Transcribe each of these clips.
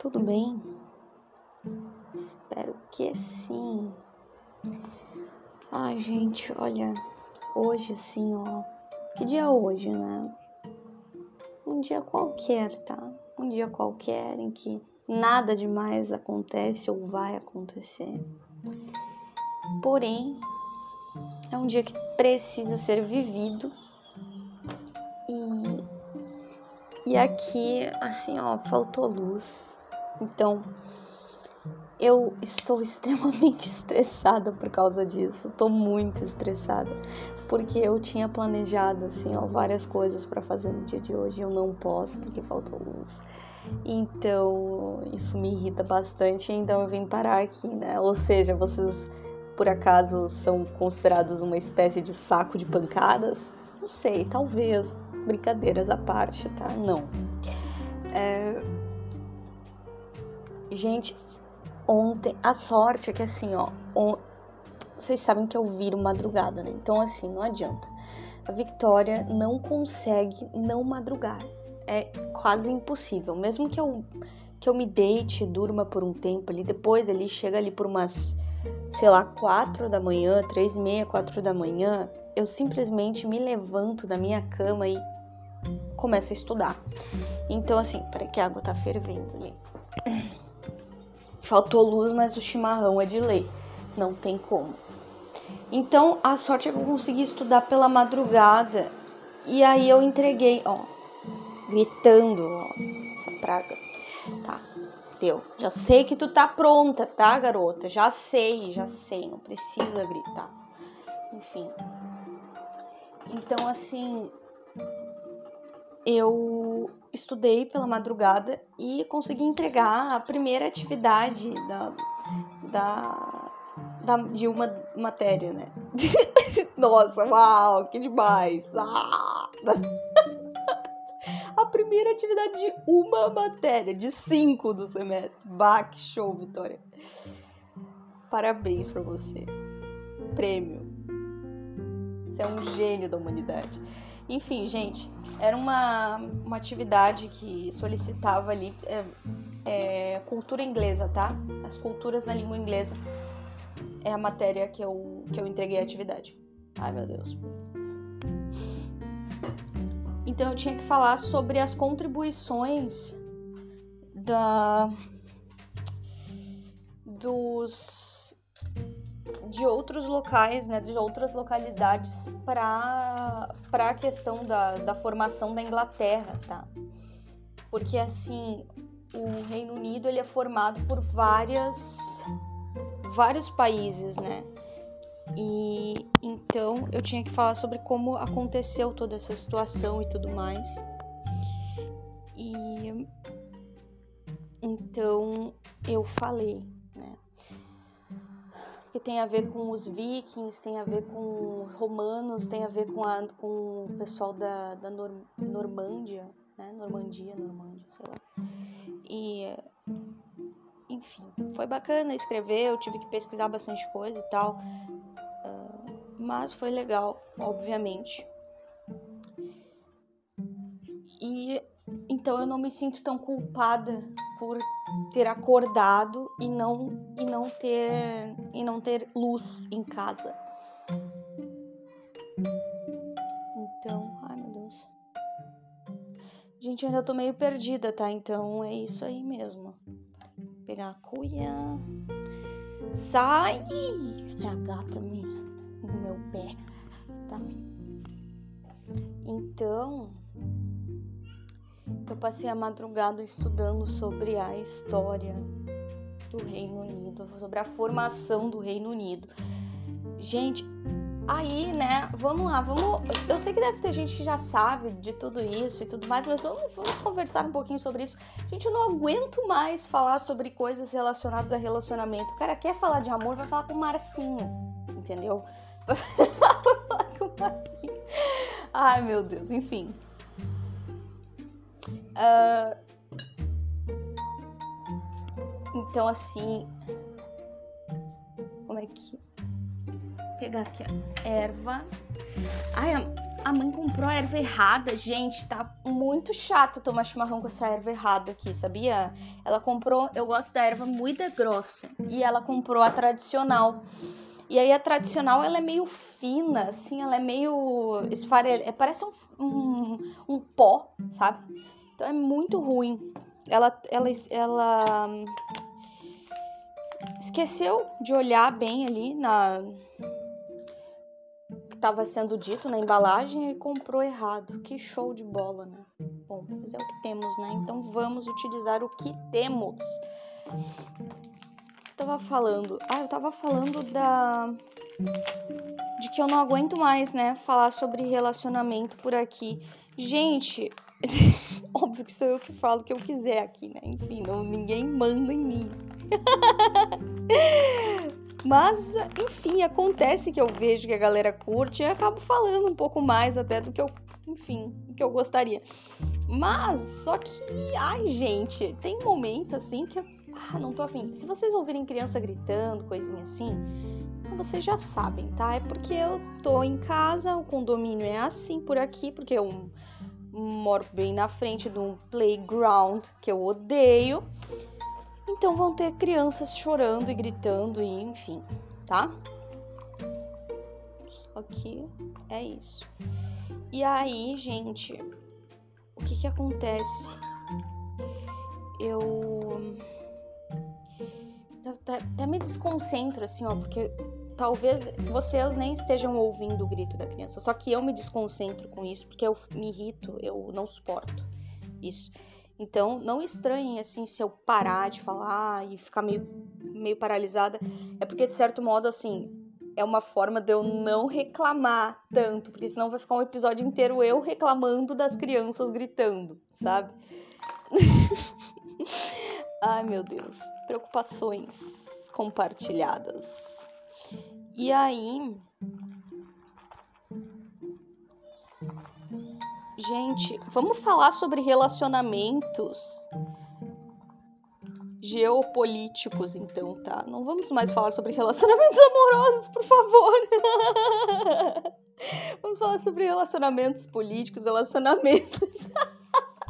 tudo bem? Espero que sim. Ai, gente, olha, hoje assim, ó. Que dia é hoje, né? Um dia qualquer, tá? Um dia qualquer em que nada demais acontece ou vai acontecer. Porém, é um dia que precisa ser vivido. E, e aqui, assim, ó, faltou luz. Então, eu estou extremamente estressada por causa disso. Tô muito estressada, porque eu tinha planejado assim, ó, várias coisas para fazer no dia de hoje, eu não posso porque faltou luz. Então, isso me irrita bastante, então eu vim parar aqui, né? Ou seja, vocês por acaso são considerados uma espécie de saco de pancadas? Não sei, talvez. Brincadeiras à parte, tá? Não. É... Gente, ontem, a sorte é que assim, ó, on... vocês sabem que eu viro madrugada, né? Então assim, não adianta. A Victoria não consegue não madrugar. É quase impossível. Mesmo que eu que eu me deite, durma por um tempo ali, depois ele chega ali por umas, sei lá, quatro da manhã, três e meia, quatro da manhã, eu simplesmente me levanto da minha cama e começo a estudar. Então assim, peraí que a água tá fervendo ali. Faltou luz, mas o chimarrão é de lei. Não tem como. Então, a sorte é que eu consegui estudar pela madrugada. E aí eu entreguei, ó, gritando, ó, essa praga. Tá, deu. Já sei que tu tá pronta, tá, garota? Já sei, já sei, não precisa gritar. Enfim. Então, assim, eu estudei pela madrugada e consegui entregar a primeira atividade da, da, da de uma matéria, né? Nossa, uau, que demais! Ah! a primeira atividade de uma matéria, de cinco do semestre. Bah, que show, Vitória! Parabéns para você. Prêmio. Você é um gênio da humanidade. Enfim, gente, era uma, uma atividade que solicitava ali é, é, cultura inglesa, tá? As culturas na língua inglesa é a matéria que eu, que eu entreguei a atividade. Ai, meu Deus. Então eu tinha que falar sobre as contribuições da dos de outros locais, né, de outras localidades para a questão da, da formação da Inglaterra, tá? Porque assim, o Reino Unido ele é formado por várias vários países, né? E então eu tinha que falar sobre como aconteceu toda essa situação e tudo mais. E então eu falei que tem a ver com os vikings, tem a ver com romanos, tem a ver com, a, com o pessoal da, da Nor, Normândia, né? Normandia, Normândia, sei lá. E, enfim, foi bacana escrever, eu tive que pesquisar bastante coisa e tal, uh, mas foi legal, obviamente. E então eu não me sinto tão culpada por ter acordado e não e não ter e não ter luz em casa. Então, ai meu Deus. Gente, eu ainda tô meio perdida, tá? Então é isso aí mesmo. Vou pegar a cuia. Sai! É a gata minha no meu pé, tá? Então, eu passei a madrugada estudando sobre a história do Reino Unido, sobre a formação do Reino Unido. Gente, aí, né, vamos lá, vamos. Eu sei que deve ter gente que já sabe de tudo isso e tudo mais, mas vamos, vamos conversar um pouquinho sobre isso. Gente, eu não aguento mais falar sobre coisas relacionadas a relacionamento. O cara quer falar de amor, vai falar com o Marcinho, entendeu? Vai falar com o Marcinho. Ai, meu Deus, enfim. Uh, então, assim. Como é que. Pegar aqui a erva. Ai, a mãe comprou a erva errada. Gente, tá muito chato tomar chimarrão com essa erva errada aqui, sabia? Ela comprou, eu gosto da erva muito grossa. E ela comprou a tradicional. E aí a tradicional, ela é meio fina, assim, ela é meio esfarelada. É, parece um, um, um pó, sabe? Então é muito ruim. Ela, ela, ela esqueceu de olhar bem ali na estava sendo dito na embalagem e comprou errado. Que show de bola, né? Bom, mas é o que temos, né? Então vamos utilizar o que temos. tava falando. Ah, eu tava falando da de que eu não aguento mais, né, falar sobre relacionamento por aqui. Gente, óbvio que sou eu que falo o que eu quiser aqui, né? Enfim, não, ninguém manda em mim. Mas, enfim, acontece que eu vejo que a galera curte e acabo falando um pouco mais até do que eu, enfim, do que eu gostaria. Mas, só que, ai, gente, tem um momento assim que eu, ah, não tô afim. Se vocês ouvirem criança gritando, coisinha assim, vocês já sabem, tá? É porque eu tô em casa, o condomínio é assim por aqui, porque eu moro bem na frente de um playground que eu odeio. Então vão ter crianças chorando e gritando e enfim, tá? Aqui é isso. E aí, gente, o que que acontece? Eu até me desconcentro assim, ó, porque talvez vocês nem estejam ouvindo o grito da criança, só que eu me desconcentro com isso porque eu me irrito, eu não suporto isso. Então, não estranhem assim se eu parar de falar e ficar meio, meio paralisada. É porque, de certo modo, assim, é uma forma de eu não reclamar tanto, porque senão vai ficar um episódio inteiro eu reclamando das crianças gritando, sabe? Ai, meu Deus. Preocupações compartilhadas. E aí, Gente, vamos falar sobre relacionamentos geopolíticos, então, tá? Não vamos mais falar sobre relacionamentos amorosos, por favor. vamos falar sobre relacionamentos políticos, relacionamentos.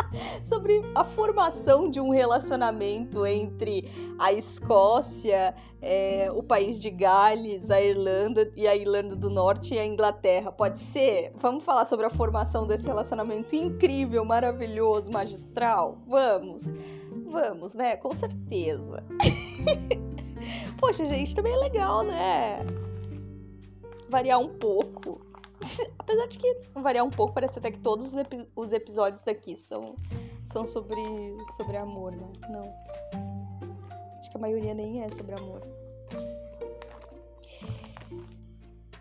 sobre a formação de um relacionamento entre a Escócia, é, o país de Gales, a Irlanda e a Irlanda do Norte e a Inglaterra. Pode ser? Vamos falar sobre a formação desse relacionamento incrível, maravilhoso, magistral? Vamos! Vamos, né? Com certeza. Poxa, gente, também é legal, né? Variar um pouco. Apesar de que variar um pouco, parece até que todos os, epi os episódios daqui são são sobre, sobre amor, né? Não. Acho que a maioria nem é sobre amor.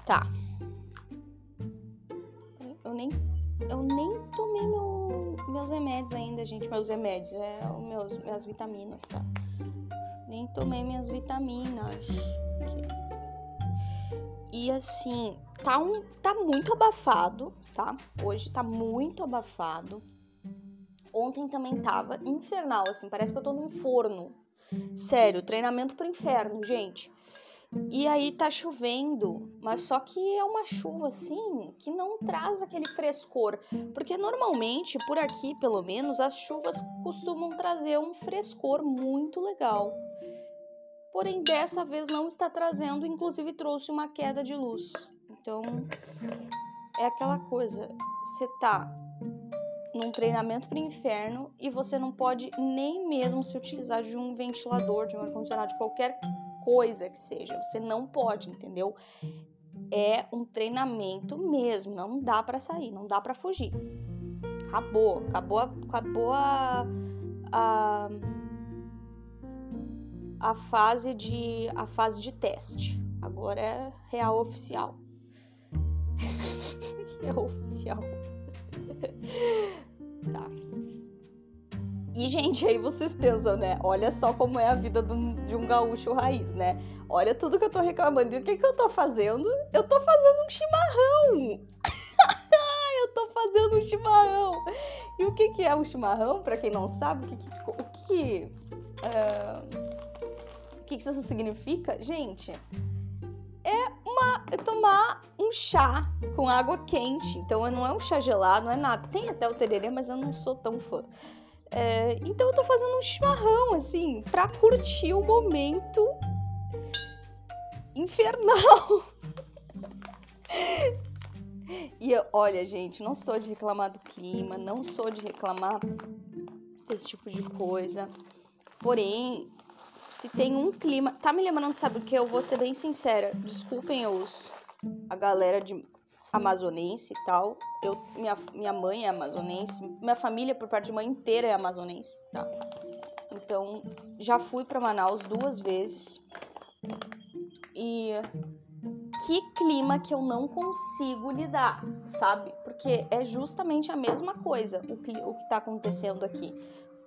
Tá. Eu nem, eu nem tomei meu, meus remédios ainda, gente. Meus remédios, é meus, minhas vitaminas, tá? Nem tomei minhas vitaminas. E assim, tá, um, tá muito abafado, tá? Hoje tá muito abafado. Ontem também tava infernal, assim, parece que eu tô num forno. Sério, treinamento pro inferno, gente. E aí tá chovendo, mas só que é uma chuva assim que não traz aquele frescor, porque normalmente por aqui, pelo menos, as chuvas costumam trazer um frescor muito legal. Porém, dessa vez não está trazendo, inclusive trouxe uma queda de luz. Então, é aquela coisa, você tá num treinamento para inferno e você não pode nem mesmo se utilizar de um ventilador, de um ar-condicionado, de qualquer coisa que seja. Você não pode, entendeu? É um treinamento mesmo, não dá para sair, não dá para fugir. Acabou, acabou, acabou a, a, a fase de a fase de teste. Agora é real oficial. real oficial. tá. E, gente, aí vocês pensam, né? Olha só como é a vida de um gaúcho raiz, né? Olha tudo que eu tô reclamando. E o que, que eu tô fazendo? Eu tô fazendo um chimarrão! eu tô fazendo um chimarrão! E o que, que é um chimarrão? Para quem não sabe, o que, que, o que, uh, que, isso significa? Gente, é uma, é tomar um um chá com água quente. Então não é um chá gelado, não é nada. Tem até o tererê, mas eu não sou tão fã. É, então eu tô fazendo um chimarrão, assim, pra curtir o momento infernal. e eu, olha, gente, não sou de reclamar do clima, não sou de reclamar desse tipo de coisa. Porém, se tem um clima. Tá me lembrando, sabe o que? Eu vou ser bem sincera. Desculpem os, a galera de amazonense e tal. Eu, minha, minha mãe é amazonense. Minha família, por parte de mãe inteira, é amazonense, tá? Então, já fui para Manaus duas vezes. E que clima que eu não consigo lidar, sabe? Porque é justamente a mesma coisa o que, o que tá acontecendo aqui.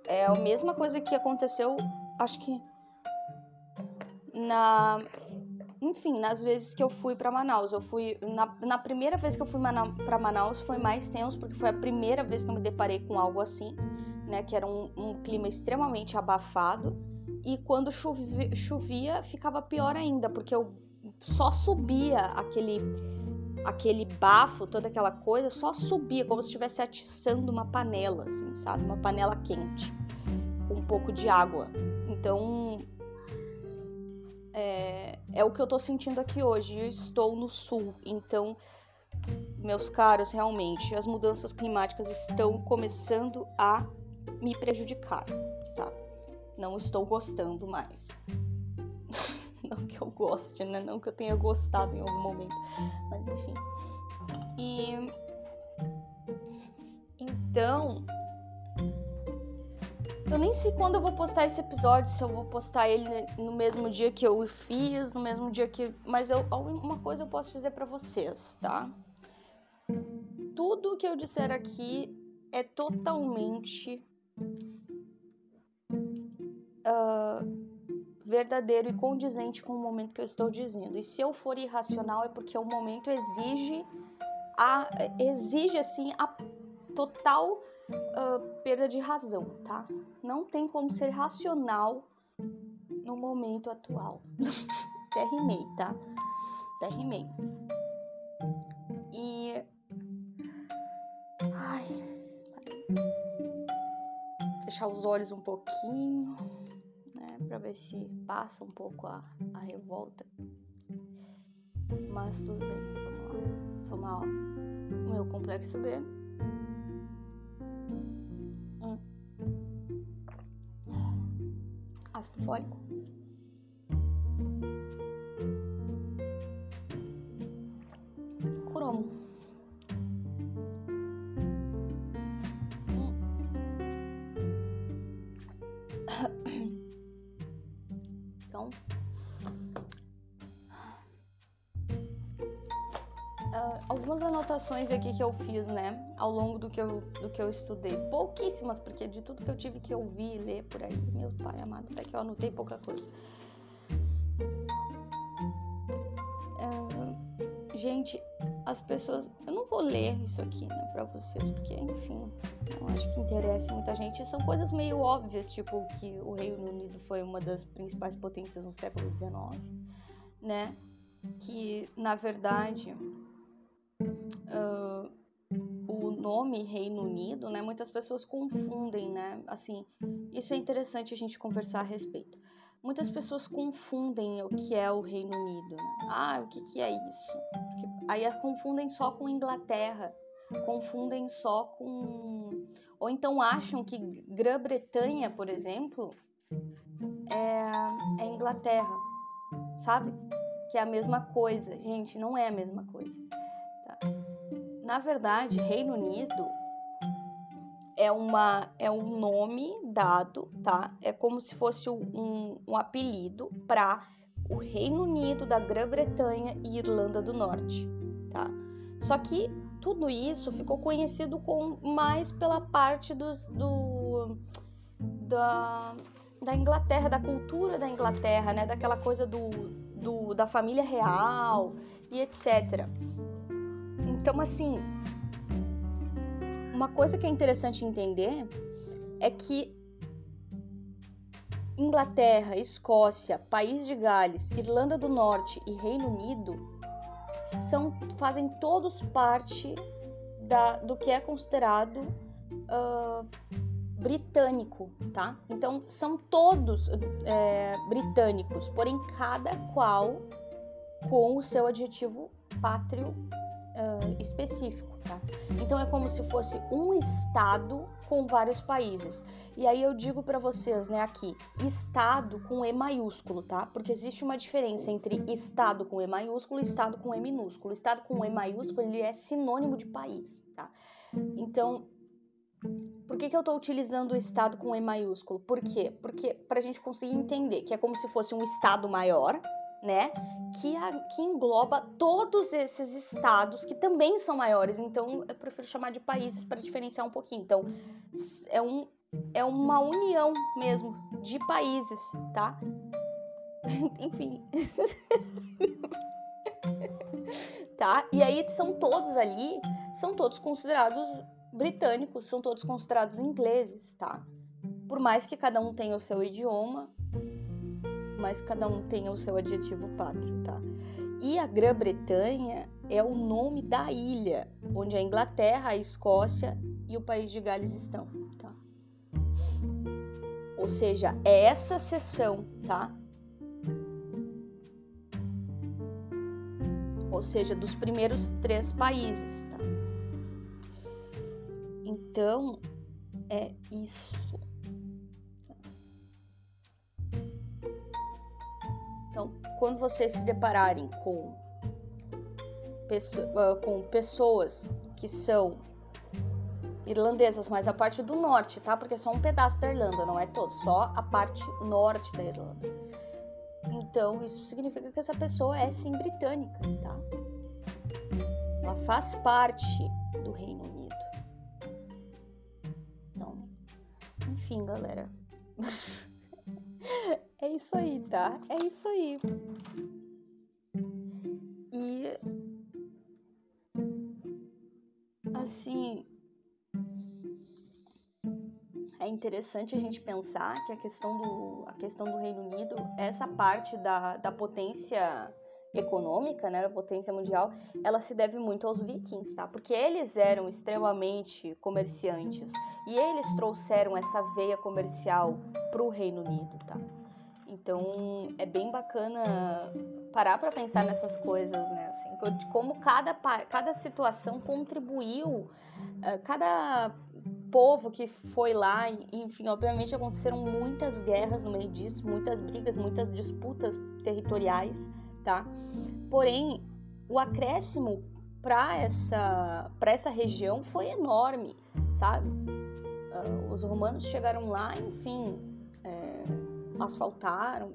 É a mesma coisa que aconteceu, acho que na enfim, nas vezes que eu fui para Manaus, eu fui na, na, primeira vez que eu fui para Manaus foi mais tenso porque foi a primeira vez que eu me deparei com algo assim, né, que era um, um clima extremamente abafado. E quando chovia, chovia ficava pior ainda porque eu só subia aquele aquele bafo, toda aquela coisa, só subia como se estivesse atiçando uma panela, assim, sabe, uma panela quente com um pouco de água. Então é, é o que eu tô sentindo aqui hoje. Eu estou no sul, então, meus caros, realmente, as mudanças climáticas estão começando a me prejudicar, tá? Não estou gostando mais. Não que eu goste, né? Não que eu tenha gostado em algum momento. Mas enfim. E. Então, eu nem sei quando eu vou postar esse episódio, se eu vou postar ele no mesmo dia que eu fiz, no mesmo dia que. Mas eu, uma coisa eu posso dizer para vocês, tá? Tudo que eu disser aqui é totalmente uh, verdadeiro e condizente com o momento que eu estou dizendo. E se eu for irracional é porque o momento exige a exige assim a total uh, perda de razão, tá? Não tem como ser racional no momento atual. Até tá? Até. E. Ai. Fechar os olhos um pouquinho, né? Pra ver se passa um pouco a, a revolta. Mas tudo bem, vamos lá. Tomar o meu complexo B. ácido fólico. Cromo. Anotações aqui que eu fiz, né, ao longo do que eu, do que eu estudei. Pouquíssimas, porque de tudo que eu tive que ouvir e ler por aí, meu pai amado, até que eu anotei pouca coisa. Uh, gente, as pessoas. Eu não vou ler isso aqui, né, pra vocês, porque, enfim, eu acho que interessa muita gente. São coisas meio óbvias, tipo que o Reino Unido foi uma das principais potências no século XIX, né? Que, na verdade uh, o nome Reino Unido, né? Muitas pessoas confundem, né? Assim, isso é interessante a gente conversar a respeito. Muitas pessoas confundem o que é o Reino Unido, né? Ah, o que, que é isso? Porque aí confundem só com Inglaterra, confundem só com. Ou então acham que Grã-Bretanha, por exemplo, é, é Inglaterra, sabe? Que é a mesma coisa. Gente, não é a mesma coisa. Na verdade, Reino Unido é, uma, é um nome dado, tá? É como se fosse um, um apelido para o Reino Unido da Grã-Bretanha e Irlanda do Norte, tá? Só que tudo isso ficou conhecido com mais pela parte dos, do, da, da Inglaterra, da cultura da Inglaterra, né? Daquela coisa do, do, da família real e etc. Então, assim, uma coisa que é interessante entender é que Inglaterra, Escócia, País de Gales, Irlanda do Norte e Reino Unido são, fazem todos parte da, do que é considerado uh, britânico, tá? Então são todos é, britânicos, porém cada qual com o seu adjetivo pátrio uh, específico, tá? Então é como se fosse um estado com vários países. E aí eu digo para vocês, né, aqui, estado com E maiúsculo, tá? Porque existe uma diferença entre estado com E maiúsculo e estado com E minúsculo. Estado com E maiúsculo, ele é sinônimo de país, tá? Então, por que, que eu estou utilizando o estado com E maiúsculo? Por quê? Porque para a gente conseguir entender que é como se fosse um estado maior, né? Que, a, que engloba todos esses estados que também são maiores. Então, eu prefiro chamar de países para diferenciar um pouquinho. Então, é, um, é uma união mesmo de países, tá? Enfim. tá? E aí são todos ali, são todos considerados britânicos, são todos considerados ingleses, tá? Por mais que cada um tenha o seu idioma, mas cada um tenha o seu adjetivo pátrio, tá? E a Grã-Bretanha é o nome da ilha onde a Inglaterra, a Escócia e o país de Gales estão, tá? Ou seja, é essa seção, tá? Ou seja, dos primeiros três países, tá? Então, é isso. Então, quando vocês se depararem com, ah, com pessoas que são irlandesas, mas a parte do norte, tá? Porque é só um pedaço da Irlanda, não é todo, só a parte norte da Irlanda. Então, isso significa que essa pessoa é sim britânica, tá? Ela faz parte do Reino Unido. Então, enfim, galera. É isso aí, tá? É isso aí. E assim, é interessante a gente pensar que a questão do, a questão do Reino Unido, essa parte da, da potência econômica, né, da potência mundial, ela se deve muito aos vikings, tá? Porque eles eram extremamente comerciantes e eles trouxeram essa veia comercial para o Reino Unido, tá? Então é bem bacana parar para pensar nessas coisas, né? Assim, de como cada, cada situação contribuiu, eh, cada povo que foi lá, enfim, obviamente aconteceram muitas guerras no meio disso, muitas brigas, muitas disputas territoriais, tá? Porém, o acréscimo para essa para essa região foi enorme, sabe? Uh, os romanos chegaram lá, enfim, asfaltaram,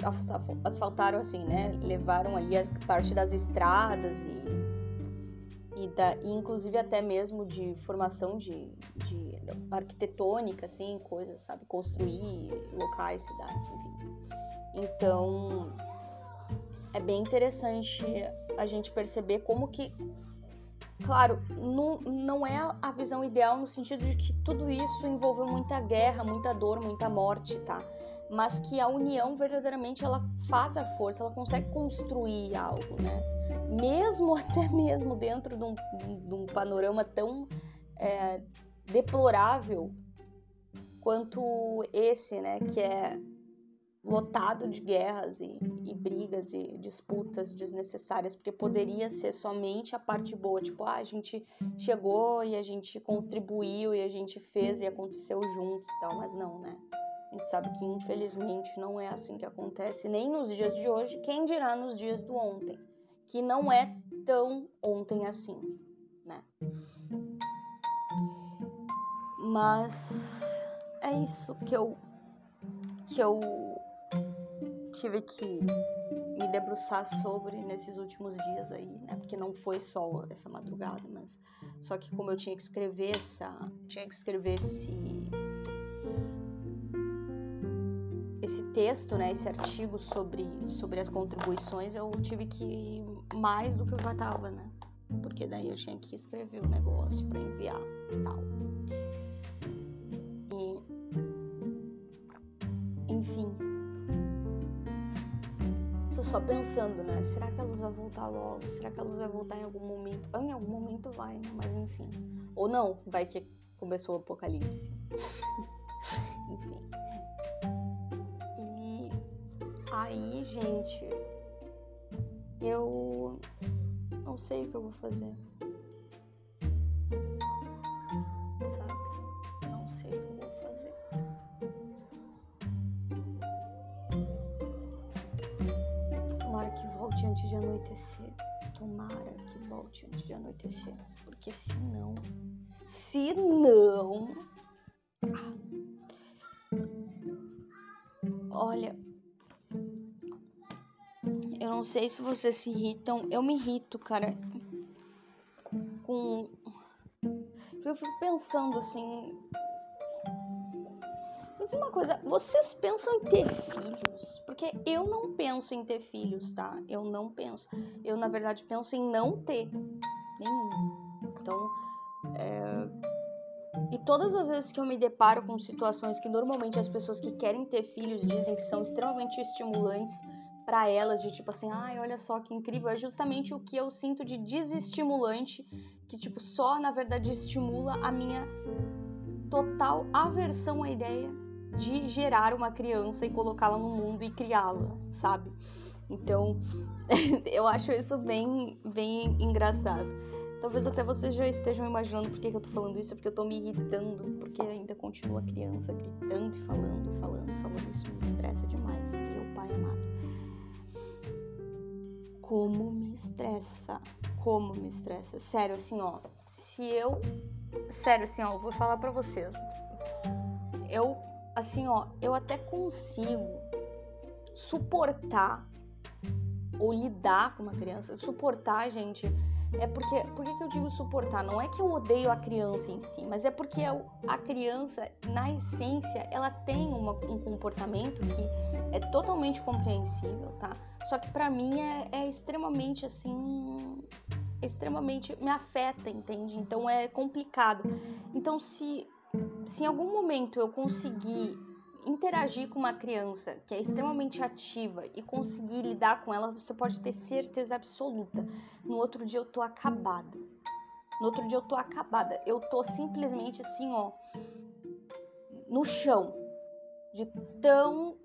asfaltaram assim, né? Levaram ali a parte das estradas e, e, da, e inclusive até mesmo de formação de, de arquitetônica, assim, coisas, sabe? Construir locais, cidades, enfim. Então, é bem interessante a gente perceber como que Claro, não, não é a visão ideal no sentido de que tudo isso envolveu muita guerra, muita dor, muita morte, tá? Mas que a união verdadeiramente ela faz a força, ela consegue construir algo, né? Mesmo até mesmo dentro de um, de um panorama tão é, deplorável quanto esse, né? Que é lotado de guerras e, e, brigas e disputas desnecessárias, porque poderia ser somente a parte boa, tipo, ah, a gente chegou e a gente contribuiu e a gente fez e aconteceu juntos e tal, mas não, né? A gente sabe que infelizmente não é assim que acontece nem nos dias de hoje, quem dirá nos dias do ontem, que não é tão ontem assim, né? Mas é isso que eu que eu tive que me debruçar sobre nesses últimos dias aí, né? Porque não foi só essa madrugada, mas só que como eu tinha que escrever essa, tinha que escrever esse esse texto, né, esse artigo sobre, sobre as contribuições, eu tive que ir mais do que eu já estava, né? Porque daí eu tinha que escrever o negócio para enviar e tal. E, enfim. só pensando, né? Será que a luz vai voltar logo? Será que a luz vai voltar em algum momento? Ah, em algum momento vai, né? Mas enfim. Ou não, vai que começou o apocalipse. enfim. Aí, gente, eu não sei o que eu vou fazer. antes de anoitecer. Tomara que volte antes de anoitecer. Porque se não. Se não. Olha. Eu não sei se vocês se irritam. Eu me irrito, cara. Com. Eu fico pensando assim dizer uma coisa, vocês pensam em ter filhos? Porque eu não penso em ter filhos, tá? Eu não penso. Eu, na verdade, penso em não ter nenhum. Então, é... E todas as vezes que eu me deparo com situações que normalmente as pessoas que querem ter filhos dizem que são extremamente estimulantes para elas, de tipo assim, ai, olha só que incrível, é justamente o que eu sinto de desestimulante, que tipo só na verdade estimula a minha total aversão à ideia de gerar uma criança e colocá-la no mundo e criá-la, sabe? Então, eu acho isso bem, bem engraçado. Talvez até vocês já estejam imaginando por que, eu tô falando isso, porque eu tô me irritando, porque ainda continua criança gritando e falando e falando falando. Isso me estressa demais, meu pai amado. Como me estressa, como me estressa. Sério, assim, ó, se eu. Sério, assim, ó, eu vou falar pra vocês. Eu assim, ó, eu até consigo suportar ou lidar com uma criança. Suportar, gente, é porque. Por que, eu digo suportar? Não é que eu odeio a criança em si, mas é porque a criança, na essência, ela tem uma, um comportamento que é totalmente compreensível, tá? Só que para mim é, é extremamente assim. Extremamente me afeta, entende? Então é complicado. Então, se se em algum momento eu conseguir interagir com uma criança que é extremamente ativa e conseguir lidar com ela, você pode ter certeza absoluta. No outro dia eu tô acabada. No outro dia eu tô acabada. Eu tô simplesmente assim, ó, no chão, de tão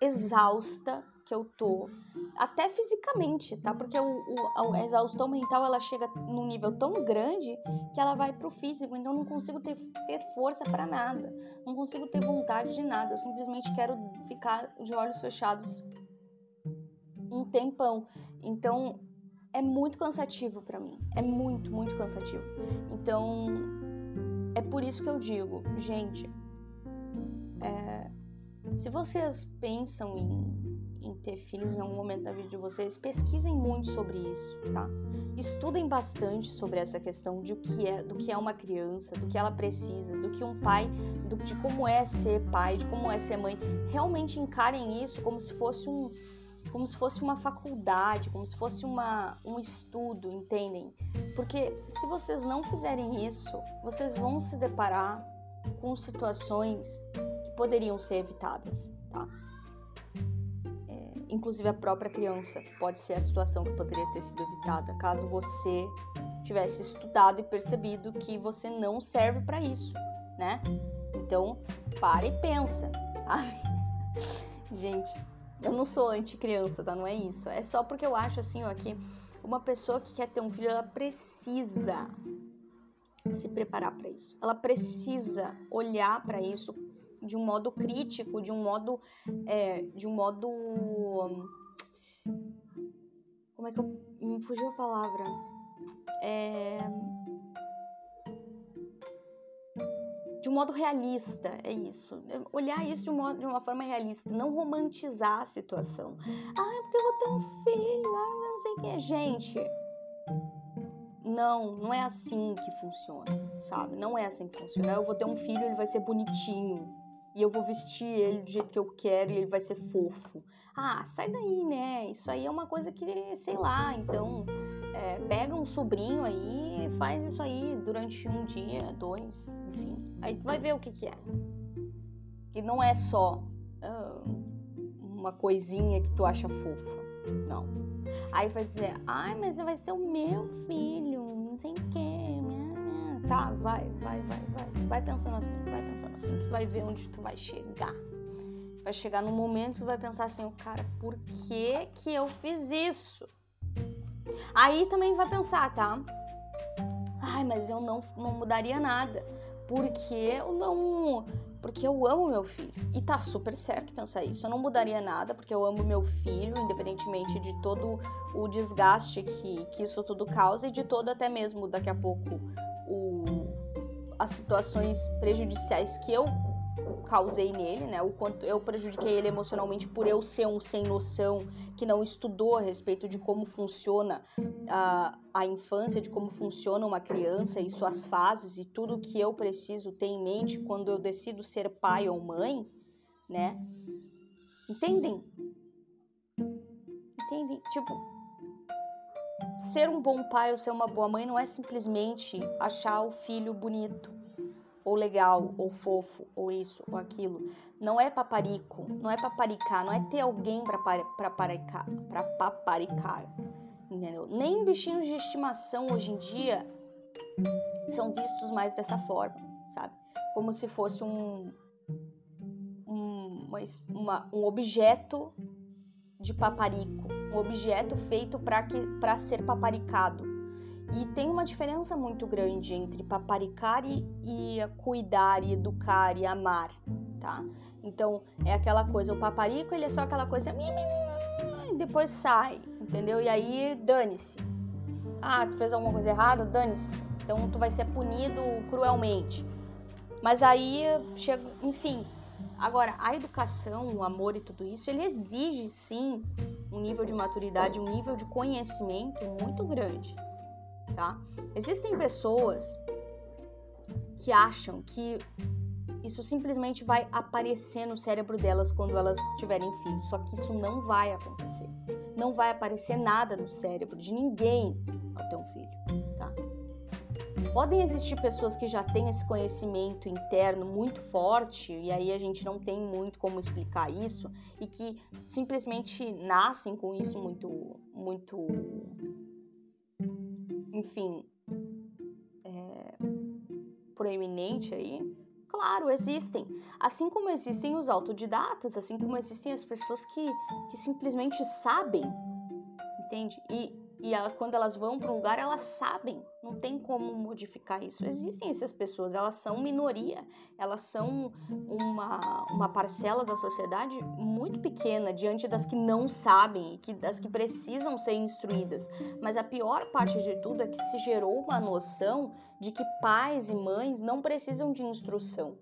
exausta que eu tô, até fisicamente, tá? Porque o, o, a exaustão mental ela chega num nível tão grande que ela vai pro físico, então eu não consigo ter, ter força para nada, não consigo ter vontade de nada, eu simplesmente quero ficar de olhos fechados um tempão. Então é muito cansativo para mim, é muito, muito cansativo. Então é por isso que eu digo, gente, é, se vocês pensam em em ter filhos em algum momento da vida de vocês, pesquisem muito sobre isso, tá? Estudem bastante sobre essa questão de o que é, do que é uma criança, do que ela precisa, do que um pai, do, de como é ser pai, de como é ser mãe. Realmente encarem isso como se fosse um como se fosse uma faculdade, como se fosse uma, um estudo, entendem? Porque se vocês não fizerem isso, vocês vão se deparar com situações que poderiam ser evitadas, tá? inclusive a própria criança. Pode ser a situação que poderia ter sido evitada caso você tivesse estudado e percebido que você não serve para isso, né? Então, para e pensa. Gente, eu não sou anti-criança, tá? Não é isso. É só porque eu acho assim, ó, que uma pessoa que quer ter um filho, ela precisa se preparar para isso. Ela precisa olhar para isso de um modo crítico, de um modo. É, de um modo. Como é que eu. Me fugiu a palavra. É. De um modo realista, é isso. Olhar isso de, um modo, de uma forma realista, não romantizar a situação. Ah, é porque eu vou ter um filho, ah, não sei o que. Gente, não, não é assim que funciona, sabe? Não é assim que funciona. Eu vou ter um filho, ele vai ser bonitinho e eu vou vestir ele do jeito que eu quero e ele vai ser fofo. Ah, sai daí, né? Isso aí é uma coisa que, sei lá, então é, pega um sobrinho aí e faz isso aí durante um dia, dois, enfim. Aí tu vai ver o que, que é. Que não é só uh, uma coisinha que tu acha fofa. Não. Aí vai dizer, ai, mas vai ser o meu filho, não sei o. Tá, vai, vai, vai, vai. Vai pensando assim, vai pensando assim, tu vai ver onde tu vai chegar. Vai chegar num momento e vai pensar assim, cara, por que que eu fiz isso? Aí também vai pensar, tá? Ai, mas eu não, não mudaria nada. Porque eu não. Porque eu amo meu filho. E tá super certo pensar isso. Eu não mudaria nada, porque eu amo meu filho, independentemente de todo o desgaste que, que isso tudo causa e de todo até mesmo daqui a pouco o, as situações prejudiciais que eu causei nele, né? O quanto eu prejudiquei ele emocionalmente por eu ser um sem noção que não estudou a respeito de como funciona a, a infância, de como funciona uma criança e suas fases e tudo que eu preciso ter em mente quando eu decido ser pai ou mãe, né? Entendem? Entendem? Tipo, ser um bom pai ou ser uma boa mãe não é simplesmente achar o filho bonito ou legal, ou fofo, ou isso, ou aquilo. Não é paparico, não é paparicar, não é ter alguém para paparicar, para paparicar, entendeu? Nem bichinhos de estimação hoje em dia são vistos mais dessa forma, sabe? Como se fosse um um, uma, um objeto de paparico, um objeto feito para ser paparicado e tem uma diferença muito grande entre paparicar e, e cuidar, e educar e amar, tá? Então, é aquela coisa, o paparico, ele é só aquela coisa e depois sai, entendeu? E aí, dane-se. Ah, tu fez alguma coisa errada? Dane-se. Então, tu vai ser punido cruelmente. Mas aí, chega, enfim, Agora, a educação, o amor e tudo isso, ele exige sim um nível de maturidade, um nível de conhecimento muito grandes tá? Existem pessoas que acham que isso simplesmente vai aparecer no cérebro delas quando elas tiverem filhos, só que isso não vai acontecer. Não vai aparecer nada no cérebro de ninguém ao ter um filho, tá? Podem existir pessoas que já têm esse conhecimento interno muito forte, e aí a gente não tem muito como explicar isso, e que simplesmente nascem com isso muito, muito enfim, é, proeminente aí, claro, existem. Assim como existem os autodidatas, assim como existem as pessoas que, que simplesmente sabem, entende? E e ela, quando elas vão para um lugar, elas sabem, não tem como modificar isso. Existem essas pessoas, elas são minoria, elas são uma, uma parcela da sociedade muito pequena diante das que não sabem e que, das que precisam ser instruídas. Mas a pior parte de tudo é que se gerou uma noção de que pais e mães não precisam de instrução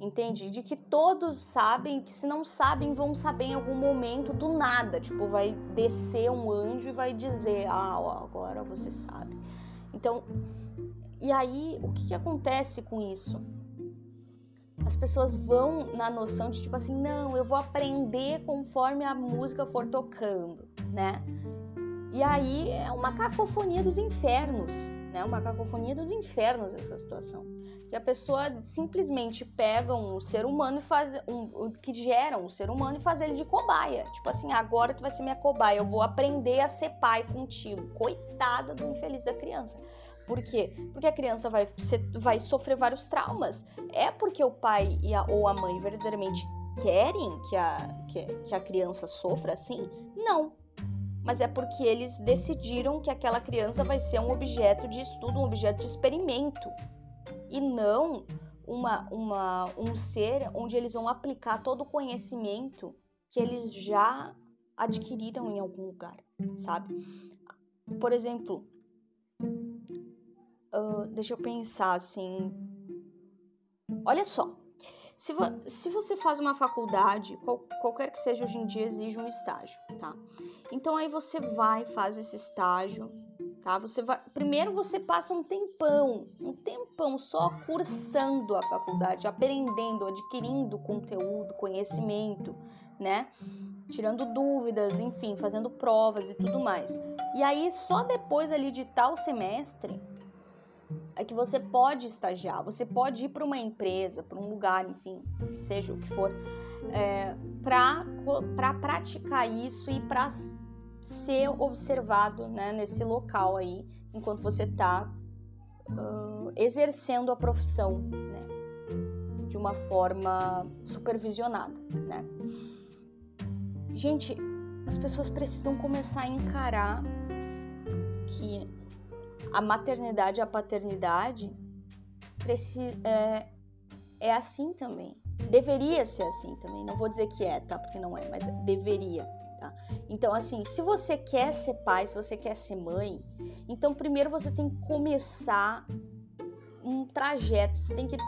entende? De que todos sabem, que se não sabem, vão saber em algum momento do nada. Tipo, vai descer um anjo e vai dizer: Ah, ó, agora você sabe. Então, e aí, o que, que acontece com isso? As pessoas vão na noção de tipo assim: Não, eu vou aprender conforme a música for tocando, né? E aí é uma cacofonia dos infernos, né? Uma cacofonia dos infernos essa situação que a pessoa simplesmente pega um ser humano e faz um, que gera um ser humano e faz ele de cobaia. Tipo assim, agora tu vai ser minha cobaia, eu vou aprender a ser pai contigo. Coitada do infeliz da criança. Por quê? Porque a criança vai, ser, vai sofrer vários traumas. É porque o pai a, ou a mãe verdadeiramente querem que a, que, que a criança sofra assim? Não. Mas é porque eles decidiram que aquela criança vai ser um objeto de estudo, um objeto de experimento e não uma, uma, um ser onde eles vão aplicar todo o conhecimento que eles já adquiriram em algum lugar, sabe? Por exemplo, uh, deixa eu pensar assim. Olha só, se, vo se você faz uma faculdade, qual qualquer que seja hoje em dia, exige um estágio, tá? Então aí você vai, faz esse estágio, tá? Você vai, primeiro você passa um tempão, um tempão só cursando a faculdade, aprendendo, adquirindo conteúdo, conhecimento, né? Tirando dúvidas, enfim, fazendo provas e tudo mais. E aí só depois ali de tal semestre é que você pode estagiar, você pode ir para uma empresa, para um lugar, enfim, seja o que for, é, para pra praticar isso e para ser observado né, nesse local aí, enquanto você está uh, exercendo a profissão, né, de uma forma supervisionada, né. Gente, as pessoas precisam começar a encarar que a maternidade e a paternidade é, é assim também. Deveria ser assim também. Não vou dizer que é, tá? Porque não é, mas deveria. Tá? Então, assim, se você quer ser pai, se você quer ser mãe, então primeiro você tem que começar um trajeto, você tem que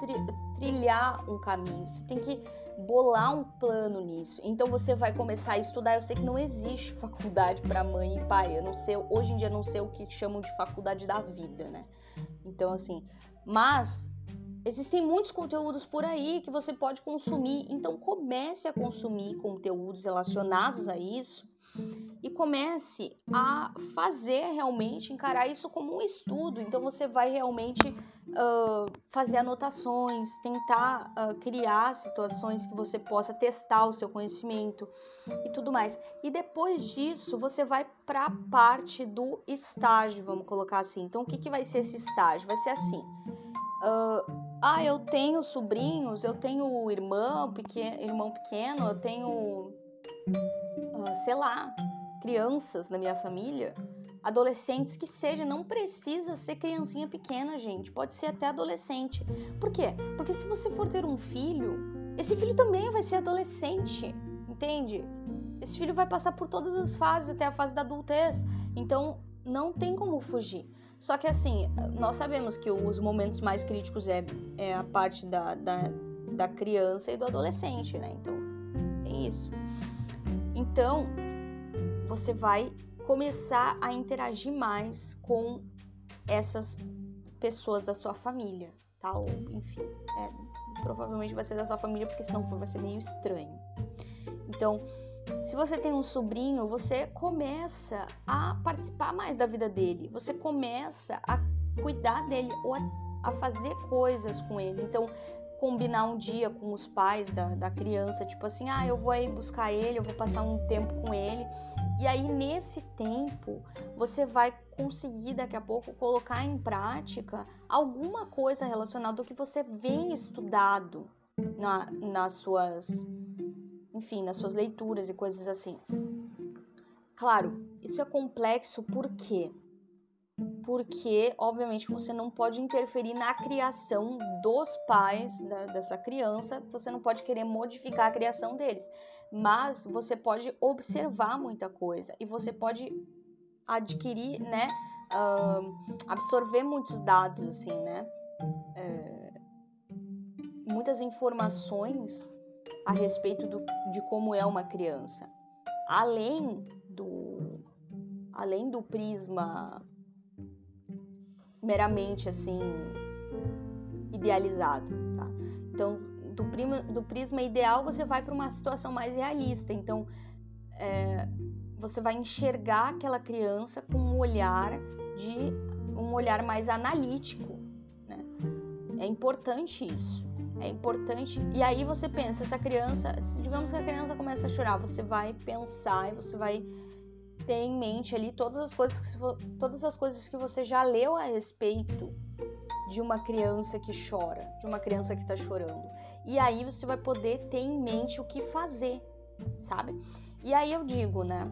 tri trilhar um caminho, você tem que bolar um plano nisso. Então você vai começar a estudar. Eu sei que não existe faculdade para mãe e pai. Eu não sei, hoje em dia não sei o que chamam de faculdade da vida, né? Então assim, mas Existem muitos conteúdos por aí que você pode consumir, então comece a consumir conteúdos relacionados a isso e comece a fazer realmente, encarar isso como um estudo. Então você vai realmente uh, fazer anotações, tentar uh, criar situações que você possa testar o seu conhecimento e tudo mais. E depois disso você vai para a parte do estágio, vamos colocar assim. Então o que, que vai ser esse estágio? Vai ser assim. Uh, ah, eu tenho sobrinhos, eu tenho irmão pequeno, irmão pequeno eu tenho, sei lá, crianças na minha família, adolescentes que seja, não precisa ser criancinha pequena, gente, pode ser até adolescente. Por quê? Porque se você for ter um filho, esse filho também vai ser adolescente, entende? Esse filho vai passar por todas as fases até a fase da adultez. Então, não tem como fugir. Só que assim, nós sabemos que os momentos mais críticos é, é a parte da, da, da criança e do adolescente, né? Então, tem isso. Então, você vai começar a interagir mais com essas pessoas da sua família, tá? Ou, enfim, é, provavelmente vai ser da sua família, porque senão vai ser meio estranho. Então, se você tem um sobrinho, você começa a participar mais da vida dele, você começa a cuidar dele ou a, a fazer coisas com ele. Então, combinar um dia com os pais da, da criança, tipo assim, ah, eu vou aí buscar ele, eu vou passar um tempo com ele. E aí, nesse tempo, você vai conseguir daqui a pouco colocar em prática alguma coisa relacionada ao que você vem estudado na, nas suas enfim, nas suas leituras e coisas assim. Claro, isso é complexo por quê? Porque, obviamente, você não pode interferir na criação dos pais da, dessa criança, você não pode querer modificar a criação deles, mas você pode observar muita coisa e você pode adquirir, né, uh, absorver muitos dados, assim, né, é, muitas informações a respeito do, de como é uma criança. Além do, além do prisma meramente assim idealizado, tá? Então, do, prima, do prisma ideal você vai para uma situação mais realista. Então, é, você vai enxergar aquela criança com um olhar de um olhar mais analítico, né? É importante isso é importante. E aí você pensa, essa criança, digamos que a criança começa a chorar, você vai pensar e você vai ter em mente ali todas as coisas que, todas as coisas que você já leu a respeito de uma criança que chora, de uma criança que tá chorando. E aí você vai poder ter em mente o que fazer, sabe? E aí eu digo, né?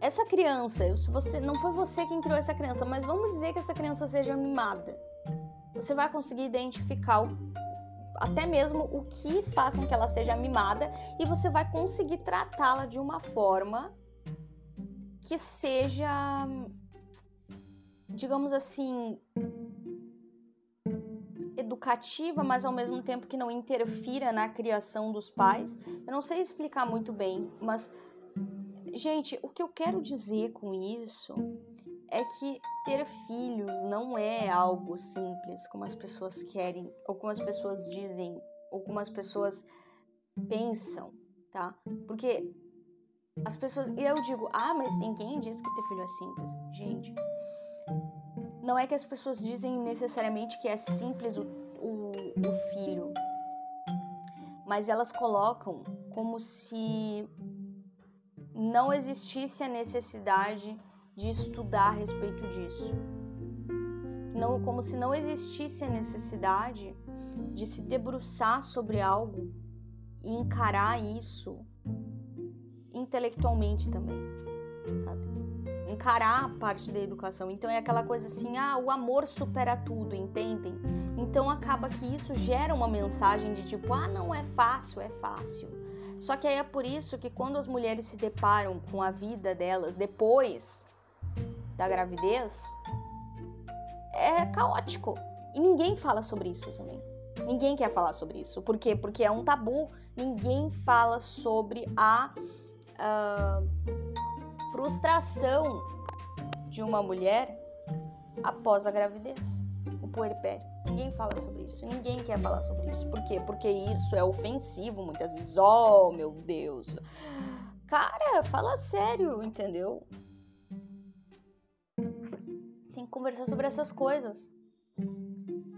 Essa criança, você não foi você quem criou essa criança, mas vamos dizer que essa criança seja mimada você vai conseguir identificar o, até mesmo o que faz com que ela seja mimada e você vai conseguir tratá-la de uma forma que seja, digamos assim, educativa, mas ao mesmo tempo que não interfira na criação dos pais. Eu não sei explicar muito bem, mas gente, o que eu quero dizer com isso é que ter filhos não é algo simples, como as pessoas querem, ou como as pessoas dizem, ou como as pessoas pensam, tá? Porque as pessoas. E eu digo, ah, mas ninguém diz que ter filho é simples. Gente, não é que as pessoas dizem necessariamente que é simples o, o, o filho, mas elas colocam como se não existisse a necessidade de estudar a respeito disso. Não, como se não existisse a necessidade de se debruçar sobre algo e encarar isso intelectualmente também, sabe? Encarar a parte da educação. Então é aquela coisa assim, ah, o amor supera tudo, entendem? Então acaba que isso gera uma mensagem de tipo, ah, não é fácil, é fácil. Só que aí é por isso que quando as mulheres se deparam com a vida delas depois da gravidez, é caótico. E ninguém fala sobre isso também. Ninguém quer falar sobre isso. Por quê? Porque é um tabu. Ninguém fala sobre a uh, frustração de uma mulher após a gravidez, o puerpério. Ninguém fala sobre isso, ninguém quer falar sobre isso. Por quê? Porque isso é ofensivo muitas vezes. Oh, meu Deus. Cara, fala sério, entendeu? Tem que conversar sobre essas coisas.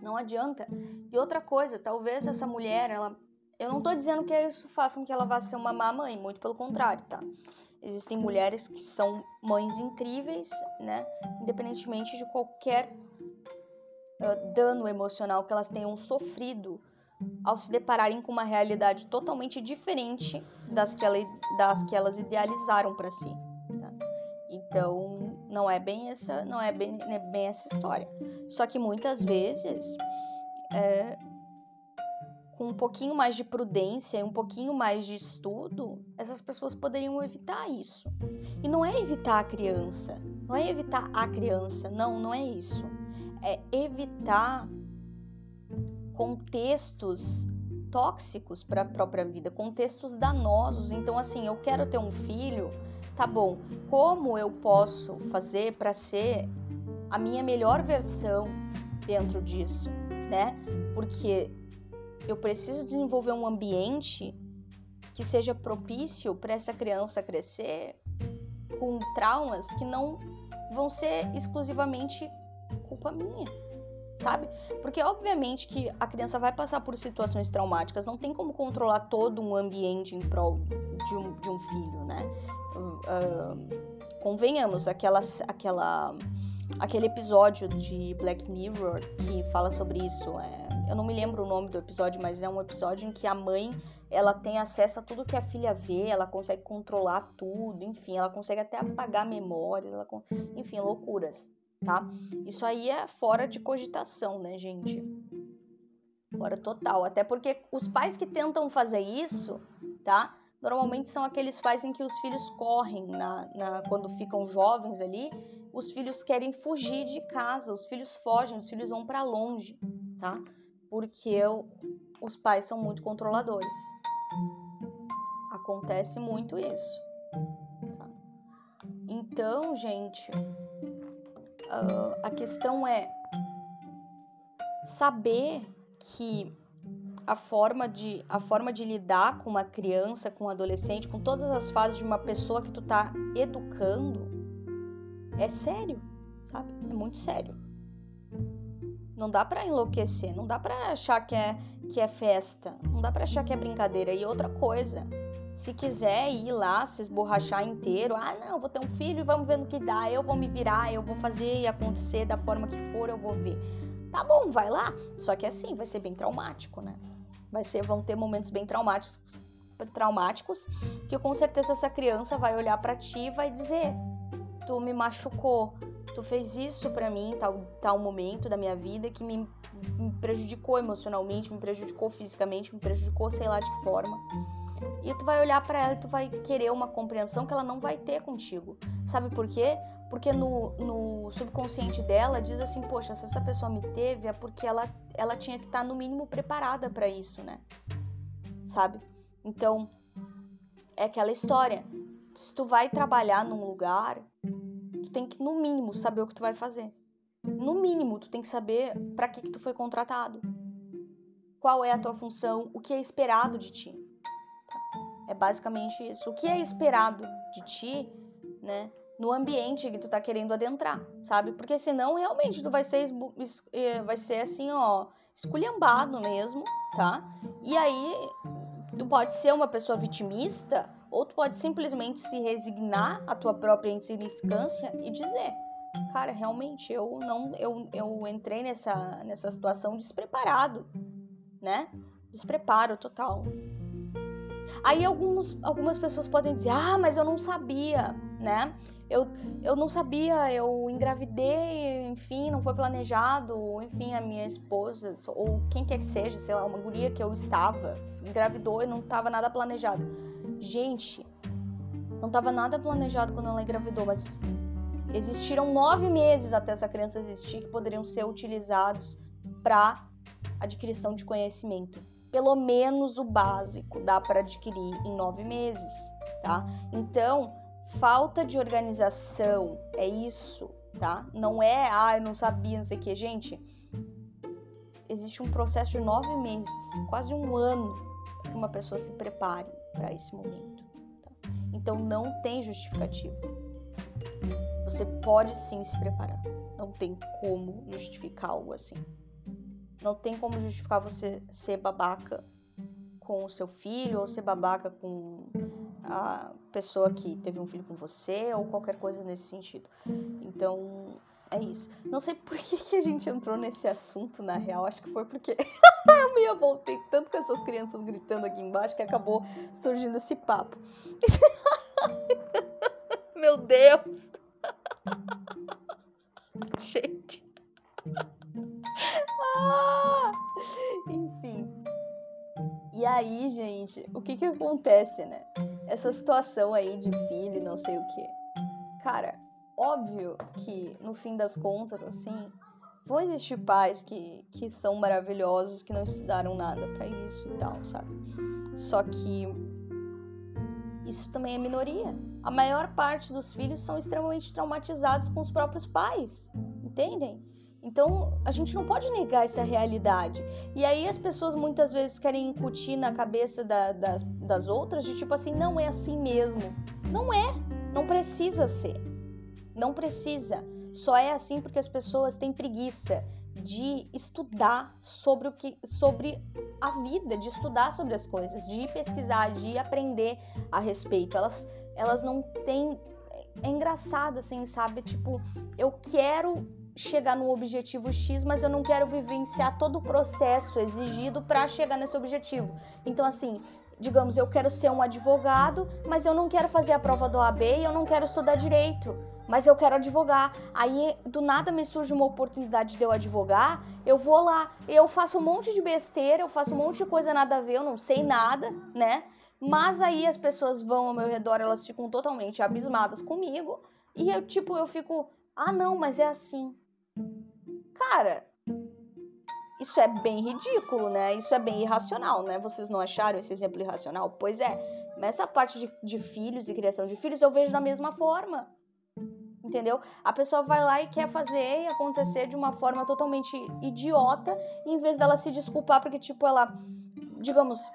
Não adianta. E outra coisa, talvez essa mulher, ela. Eu não tô dizendo que isso faça com que ela vá ser uma má mãe, muito pelo contrário, tá? Existem mulheres que são mães incríveis, né? Independentemente de qualquer uh, dano emocional que elas tenham sofrido ao se depararem com uma realidade totalmente diferente das que, ela, das que elas idealizaram para si. Tá? Então, não é bem essa, não é bem, é bem essa história. Só que muitas vezes, é, com um pouquinho mais de prudência e um pouquinho mais de estudo, essas pessoas poderiam evitar isso. E não é evitar a criança, não é evitar a criança, não, não é isso. É evitar contextos tóxicos para a própria vida, contextos danosos. Então, assim, eu quero ter um filho, tá bom? Como eu posso fazer para ser a minha melhor versão dentro disso, né? Porque eu preciso desenvolver um ambiente que seja propício para essa criança crescer com traumas que não vão ser exclusivamente culpa minha, sabe? Porque obviamente que a criança vai passar por situações traumáticas, não tem como controlar todo um ambiente em prol de um, de um filho, né? Uh, convenhamos, aquela, aquela aquele episódio de Black Mirror que fala sobre isso. É, eu não me lembro o nome do episódio, mas é um episódio em que a mãe ela tem acesso a tudo que a filha vê, ela consegue controlar tudo, enfim, ela consegue até apagar memórias, ela, enfim, loucuras, tá? Isso aí é fora de cogitação, né, gente? Fora total. Até porque os pais que tentam fazer isso, tá? Normalmente são aqueles pais em que os filhos correm na, na quando ficam jovens ali os filhos querem fugir de casa, os filhos fogem, os filhos vão para longe, tá? Porque os pais são muito controladores. Acontece muito isso. Tá? Então, gente, uh, a questão é saber que a forma de a forma de lidar com uma criança, com um adolescente, com todas as fases de uma pessoa que tu tá educando é sério, sabe? É muito sério. Não dá para enlouquecer, não dá para achar que é que é festa, não dá para achar que é brincadeira. E outra coisa, se quiser ir lá se esborrachar inteiro, ah, não, vou ter um filho e vamos ver no que dá, eu vou me virar, eu vou fazer e acontecer da forma que for, eu vou ver. Tá bom, vai lá. Só que assim, vai ser bem traumático, né? Vai ser, vão ter momentos bem traumáticos, traumáticos, que com certeza essa criança vai olhar para ti e vai dizer: tu me machucou, tu fez isso para mim, tal, tal momento da minha vida que me, me prejudicou emocionalmente, me prejudicou fisicamente, me prejudicou sei lá de que forma. E tu vai olhar para ela e tu vai querer uma compreensão que ela não vai ter contigo. Sabe por quê? Porque no, no subconsciente dela diz assim, poxa, se essa pessoa me teve é porque ela, ela tinha que estar tá, no mínimo preparada para isso, né? Sabe? Então, é aquela história. Se tu vai trabalhar num lugar tu tem que, no mínimo, saber o que tu vai fazer. No mínimo, tu tem que saber para que, que tu foi contratado. Qual é a tua função, o que é esperado de ti. É basicamente isso. O que é esperado de ti, né? No ambiente que tu tá querendo adentrar, sabe? Porque senão realmente tu vai ser, eh, vai ser assim, ó, esculhambado mesmo, tá? E aí tu pode ser uma pessoa vitimista Ou tu pode simplesmente se resignar à tua própria insignificância e dizer: cara, realmente eu não eu, eu entrei nessa nessa situação despreparado, né? Despreparo total. Aí alguns, algumas pessoas podem dizer: "Ah, mas eu não sabia", né? Eu, eu não sabia, eu engravidei, enfim, não foi planejado, enfim, a minha esposa, ou quem quer que seja, sei lá, uma guria que eu estava, engravidou e não estava nada planejado. Gente, não estava nada planejado quando ela engravidou, mas existiram nove meses até essa criança existir que poderiam ser utilizados para adquisição de conhecimento. Pelo menos o básico dá para adquirir em nove meses, tá? Então, falta de organização é isso, tá? Não é, ah, eu não sabia, não sei o que. Gente, existe um processo de nove meses, quase um ano, que uma pessoa se prepare para esse momento. Tá? Então, não tem justificativa. Você pode sim se preparar. Não tem como justificar algo assim. Não tem como justificar você ser babaca com o seu filho ou ser babaca com a pessoa que teve um filho com você ou qualquer coisa nesse sentido. Então, é isso. Não sei por que, que a gente entrou nesse assunto, na real. Acho que foi porque eu me voltei tanto com essas crianças gritando aqui embaixo que acabou surgindo esse papo. Meu Deus! gente. Ah! Enfim. E aí, gente, o que que acontece, né? Essa situação aí de filho, não sei o que. Cara, óbvio que no fim das contas, assim, vão existir pais que, que são maravilhosos, que não estudaram nada para isso e tal, sabe? Só que isso também é minoria. A maior parte dos filhos são extremamente traumatizados com os próprios pais, entendem? Então, a gente não pode negar essa realidade. E aí as pessoas muitas vezes querem incutir na cabeça da, das, das outras de tipo assim, não é assim mesmo. Não é, não precisa ser. Não precisa. Só é assim porque as pessoas têm preguiça de estudar sobre o que sobre a vida, de estudar sobre as coisas, de pesquisar, de aprender a respeito. Elas elas não têm é engraçado assim, sabe? Tipo, eu quero chegar no objetivo X, mas eu não quero vivenciar todo o processo exigido para chegar nesse objetivo. Então, assim, digamos, eu quero ser um advogado, mas eu não quero fazer a prova do OAB e eu não quero estudar direito, mas eu quero advogar. Aí, do nada me surge uma oportunidade de eu advogar, eu vou lá, eu faço um monte de besteira, eu faço um monte de coisa nada a ver, eu não sei nada, né? Mas aí as pessoas vão ao meu redor, elas ficam totalmente abismadas comigo, e eu, tipo, eu fico, ah, não, mas é assim. Cara, isso é bem ridículo, né? Isso é bem irracional, né? Vocês não acharam esse exemplo irracional? Pois é. Mas essa parte de, de filhos e criação de filhos eu vejo da mesma forma. Entendeu? A pessoa vai lá e quer fazer acontecer de uma forma totalmente idiota, em vez dela se desculpar, porque, tipo, ela, digamos,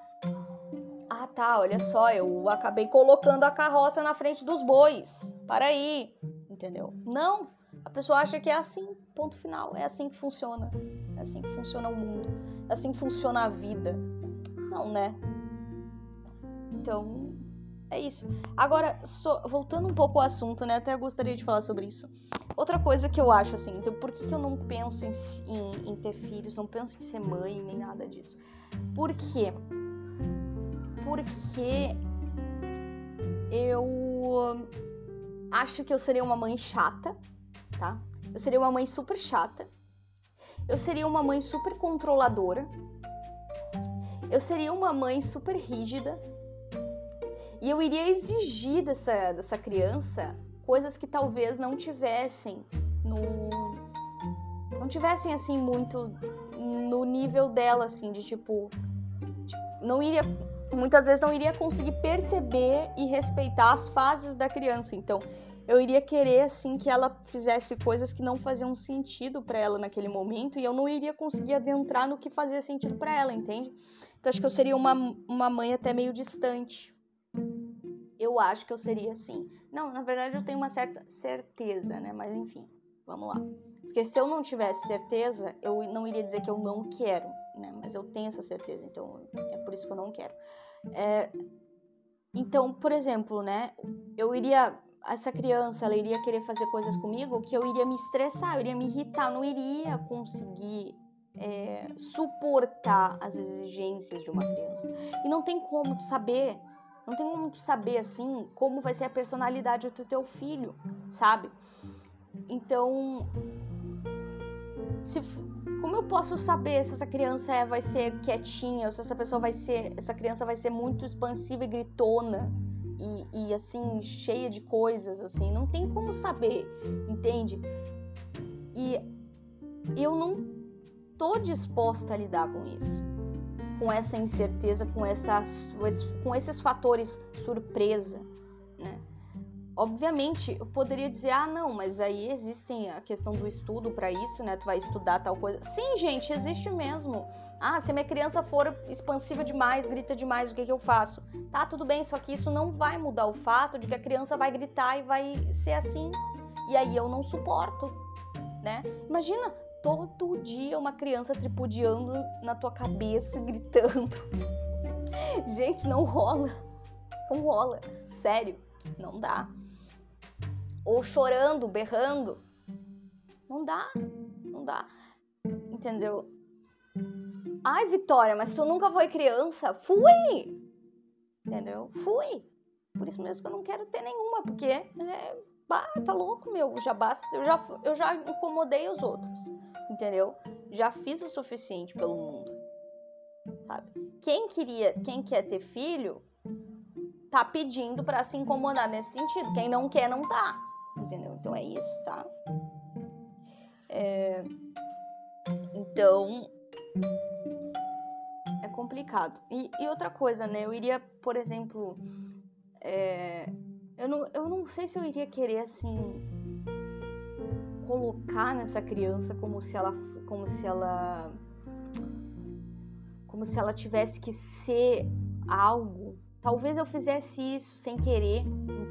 ah tá, olha só, eu acabei colocando a carroça na frente dos bois. Para aí, entendeu? Não, a pessoa acha que é assim, ponto final. É assim que funciona. É assim que funciona o mundo. É assim que funciona a vida. Não, né? Então, é isso. Agora, voltando um pouco ao assunto, né? Até gostaria de falar sobre isso. Outra coisa que eu acho assim, então, por que, que eu não penso em, em, em ter filhos, não penso em ser mãe, nem nada disso? Por quê? Porque eu acho que eu seria uma mãe chata, tá? Eu seria uma mãe super chata. Eu seria uma mãe super controladora. Eu seria uma mãe super rígida. E eu iria exigir dessa, dessa criança coisas que talvez não tivessem no. Não tivessem assim muito no nível dela, assim, de tipo. Não iria. Muitas vezes não iria conseguir perceber e respeitar as fases da criança. Então, eu iria querer assim que ela fizesse coisas que não faziam sentido para ela naquele momento e eu não iria conseguir adentrar no que fazia sentido para ela, entende? Então acho que eu seria uma, uma mãe até meio distante. Eu acho que eu seria assim. Não, na verdade eu tenho uma certa certeza, né? Mas enfim, vamos lá. Porque se eu não tivesse certeza, eu não iria dizer que eu não quero, né? Mas eu tenho essa certeza, então é por isso que eu não quero. É, Então, por exemplo, né, eu iria essa criança, ela iria querer fazer coisas comigo que eu iria me estressar, eu iria me irritar, não iria conseguir é, suportar as exigências de uma criança. E não tem como saber, não tem como saber assim como vai ser a personalidade do teu filho, sabe? Então, se, como eu posso saber se essa criança é, vai ser quietinha ou se essa pessoa vai ser, essa criança vai ser muito expansiva e gritona e, e assim cheia de coisas assim? Não tem como saber, entende? E eu não tô disposta a lidar com isso, com essa incerteza, com, essa, com esses fatores surpresa? Obviamente, eu poderia dizer, ah, não, mas aí existem a questão do estudo para isso, né? Tu vai estudar tal coisa. Sim, gente, existe mesmo. Ah, se a minha criança for expansiva demais, grita demais, o que, que eu faço? Tá, tudo bem, só que isso não vai mudar o fato de que a criança vai gritar e vai ser assim. E aí eu não suporto, né? Imagina, todo dia uma criança tripudiando na tua cabeça, gritando. Gente, não rola. Não rola. Sério, não dá. Ou chorando, berrando. Não dá. Não dá. Entendeu? Ai, Vitória, mas tu nunca foi criança? Fui! Entendeu? Fui. Por isso mesmo que eu não quero ter nenhuma, porque é, bah, tá louco, meu. Já basta. Eu já, eu já incomodei os outros entendeu? Já fiz o suficiente pelo mundo, sabe? Quem queria, quem quer ter filho, tá pedindo para se incomodar nesse sentido. Quem não quer, não tá, entendeu? Então é isso, tá? É... Então é complicado. E, e, outra coisa, né? Eu iria, por exemplo, é... eu, não, eu não sei se eu iria querer assim colocar nessa criança como se ela como se ela como se ela tivesse que ser algo. Talvez eu fizesse isso sem querer,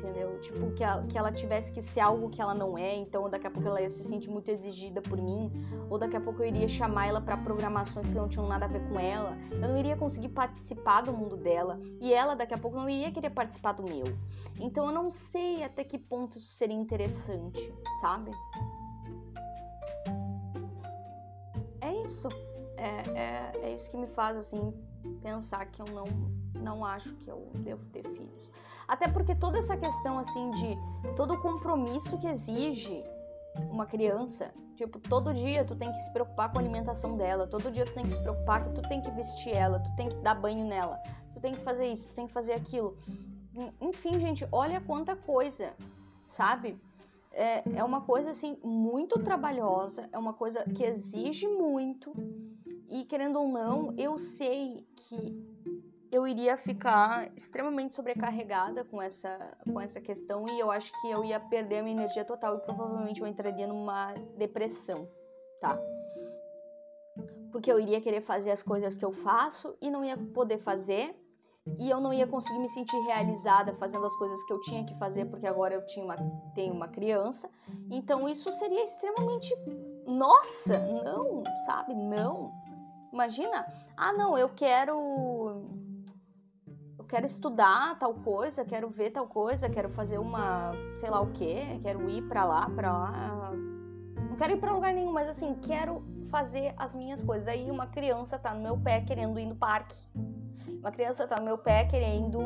entendeu? Tipo, que, a, que ela tivesse que ser algo que ela não é, então daqui a pouco ela ia se sentir muito exigida por mim, ou daqui a pouco eu iria chamar ela para programações que não tinham nada a ver com ela. Eu não iria conseguir participar do mundo dela, e ela daqui a pouco não iria querer participar do meu. Então eu não sei até que ponto isso seria interessante, sabe? isso. É, é, é isso que me faz, assim, pensar que eu não, não acho que eu devo ter filhos. Até porque toda essa questão, assim, de todo o compromisso que exige uma criança, tipo, todo dia tu tem que se preocupar com a alimentação dela, todo dia tu tem que se preocupar que tu tem que vestir ela, tu tem que dar banho nela, tu tem que fazer isso, tu tem que fazer aquilo. Enfim, gente, olha quanta coisa, sabe? é, é uma coisa assim muito trabalhosa, é uma coisa que exige muito e querendo ou não, eu sei que eu iria ficar extremamente sobrecarregada com essa, com essa questão e eu acho que eu ia perder a minha energia total e provavelmente eu entraria numa depressão, tá? Porque eu iria querer fazer as coisas que eu faço e não ia poder fazer e eu não ia conseguir me sentir realizada fazendo as coisas que eu tinha que fazer porque agora eu tinha uma, tenho uma criança. Então isso seria extremamente nossa, não, sabe? Não. Imagina, ah, não, eu quero eu quero estudar tal coisa, quero ver tal coisa, quero fazer uma, sei lá o quê, quero ir para lá, para lá. Não quero ir para lugar nenhum, mas assim, quero fazer as minhas coisas. Aí uma criança tá no meu pé querendo ir no parque uma criança tá no meu pé querendo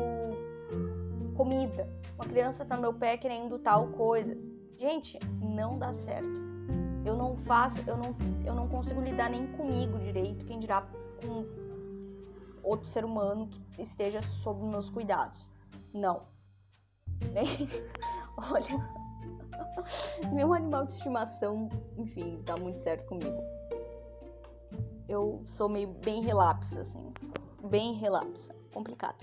comida. Uma criança tá no meu pé querendo tal coisa. Gente, não dá certo. Eu não faço, eu não, eu não consigo lidar nem comigo direito, quem dirá com outro ser humano que esteja sob meus cuidados. Não. Nem, olha, meu animal de estimação, enfim, tá muito certo comigo. Eu sou meio bem relapsa, assim bem relapsa. Complicado.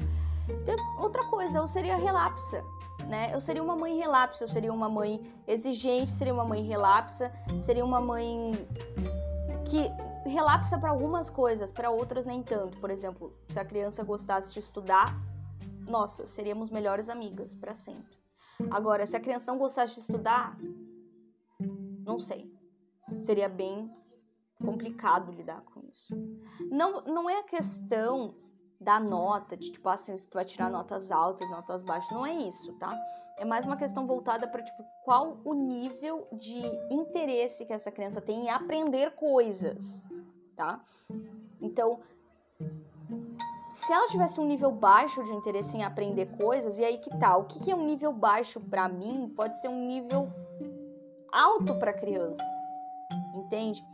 Então, outra coisa, eu seria relapsa. Né? Eu seria uma mãe relapsa, eu seria uma mãe exigente, seria uma mãe relapsa, seria uma mãe que relapsa para algumas coisas, para outras nem tanto. Por exemplo, se a criança gostasse de estudar, nossa, seríamos melhores amigas para sempre. Agora, se a criança não gostasse de estudar, não sei. Seria bem complicado lidar com isso. Não, não é a questão da nota, de tipo assim, se tu vai tirar notas altas, notas baixas, não é isso, tá? É mais uma questão voltada para tipo qual o nível de interesse que essa criança tem em aprender coisas, tá? Então, se ela tivesse um nível baixo de interesse em aprender coisas, e aí que tá? O que, que é um nível baixo para mim pode ser um nível alto para criança, entende?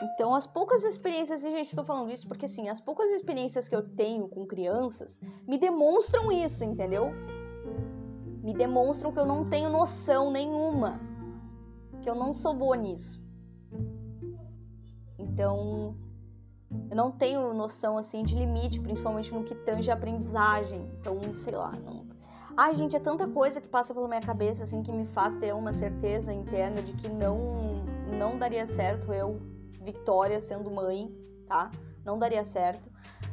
Então, as poucas experiências, e gente, estou falando isso porque assim, as poucas experiências que eu tenho com crianças me demonstram isso, entendeu? Me demonstram que eu não tenho noção nenhuma, que eu não sou boa nisso. Então, eu não tenho noção assim de limite, principalmente no que tange a aprendizagem. Então, sei lá, não. Ai, gente, é tanta coisa que passa pela minha cabeça assim que me faz ter uma certeza interna de que não não daria certo eu Victoria sendo mãe, tá? Não daria certo.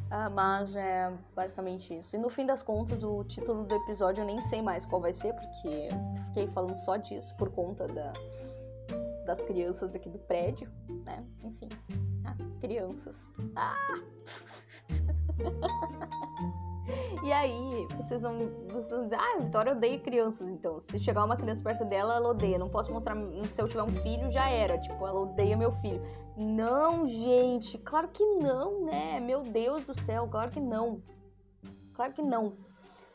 Uh, mas é basicamente isso. E no fim das contas, o título do episódio eu nem sei mais qual vai ser, porque fiquei falando só disso por conta da, das crianças aqui do prédio, né? Enfim, ah, crianças. Ah! E aí, vocês vão, vocês vão dizer, ah, Vitória odeia crianças, então. Se chegar uma criança perto dela, ela odeia. Não posso mostrar, se eu tiver um filho, já era. Tipo, ela odeia meu filho. Não, gente, claro que não, né? Meu Deus do céu, claro que não. Claro que não.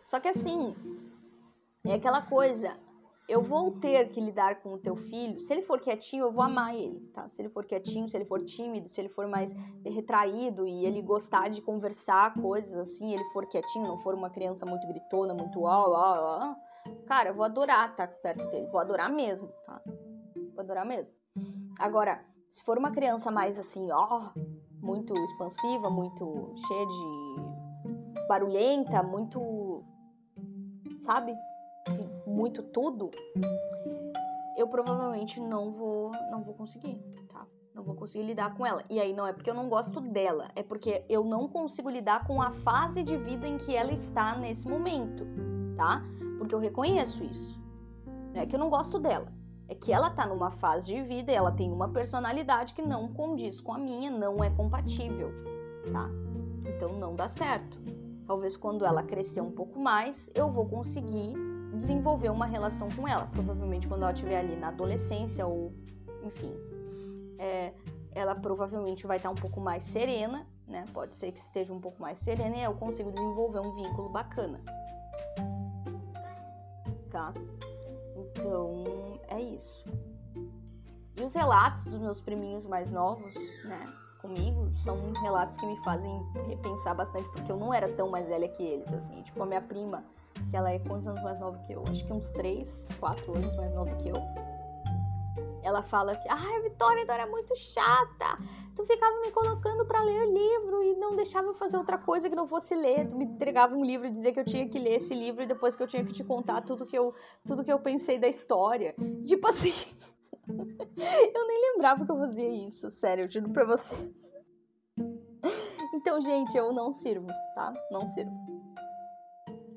Só que assim, é aquela coisa, eu vou ter que lidar com o teu filho. Se ele for quietinho, eu vou amar ele, tá? Se ele for quietinho, se ele for tímido, se ele for mais retraído e ele gostar de conversar coisas assim, ele for quietinho, não for uma criança muito gritona, muito ó, ó, ó, cara, eu vou adorar estar perto dele, vou adorar mesmo, tá? Vou adorar mesmo. Agora, se for uma criança mais assim, ó, muito expansiva, muito cheia de barulhenta, muito sabe? Muito tudo, eu provavelmente não vou, não vou conseguir, tá? Não vou conseguir lidar com ela. E aí não é porque eu não gosto dela, é porque eu não consigo lidar com a fase de vida em que ela está nesse momento, tá? Porque eu reconheço isso. Não é que eu não gosto dela, é que ela tá numa fase de vida ela tem uma personalidade que não condiz com a minha, não é compatível, tá? Então não dá certo. Talvez quando ela crescer um pouco mais, eu vou conseguir desenvolver uma relação com ela. Provavelmente quando ela estiver ali na adolescência ou, enfim, é, ela provavelmente vai estar um pouco mais serena, né? Pode ser que esteja um pouco mais serena e eu consigo desenvolver um vínculo bacana. Tá? Então, é isso. E os relatos dos meus priminhos mais novos, né, comigo, são relatos que me fazem repensar bastante, porque eu não era tão mais velha que eles, assim. Tipo, a minha prima, que ela é quantos anos mais nova que eu? Acho que uns 3, 4 anos mais nova que eu. Ela fala que, ai, Vitória, tu era muito chata. Tu ficava me colocando para ler o livro e não deixava eu fazer outra coisa que não fosse ler. Tu me entregava um livro e dizia que eu tinha que ler esse livro e depois que eu tinha que te contar tudo que eu, tudo que eu pensei da história. Tipo assim. eu nem lembrava que eu fazia isso, sério, eu juro pra vocês. Então, gente, eu não sirvo, tá? Não sirvo.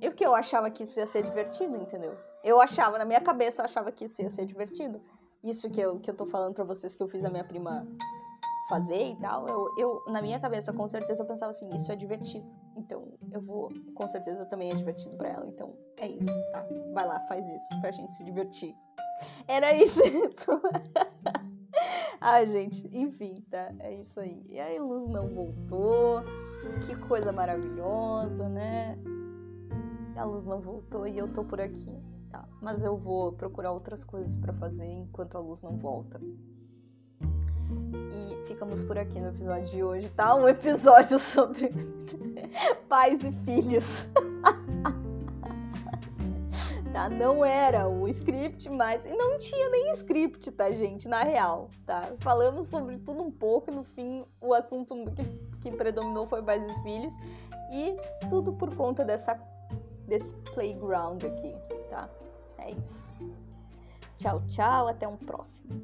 E que eu achava que isso ia ser divertido, entendeu? Eu achava, na minha cabeça, eu achava que isso ia ser divertido. Isso que eu, que eu tô falando pra vocês que eu fiz a minha prima fazer e tal, eu, eu, na minha cabeça, com certeza, eu pensava assim, isso é divertido. Então, eu vou, com certeza, também é divertido para ela. Então, é isso, tá? Vai lá, faz isso, pra gente se divertir. Era isso. Ai, gente, enfim, tá? É isso aí. E aí, Luz não voltou. Que coisa maravilhosa, né? A luz não voltou e eu tô por aqui, tá? Mas eu vou procurar outras coisas para fazer enquanto a luz não volta. E ficamos por aqui no episódio de hoje, tá? Um episódio sobre pais e filhos. tá? Não era o script, mas não tinha nem script, tá, gente? Na real, tá? Falamos sobre tudo um pouco e no fim o assunto que, que predominou foi pais e filhos e tudo por conta dessa desse playground aqui, tá? É isso. Tchau, tchau, até um próximo.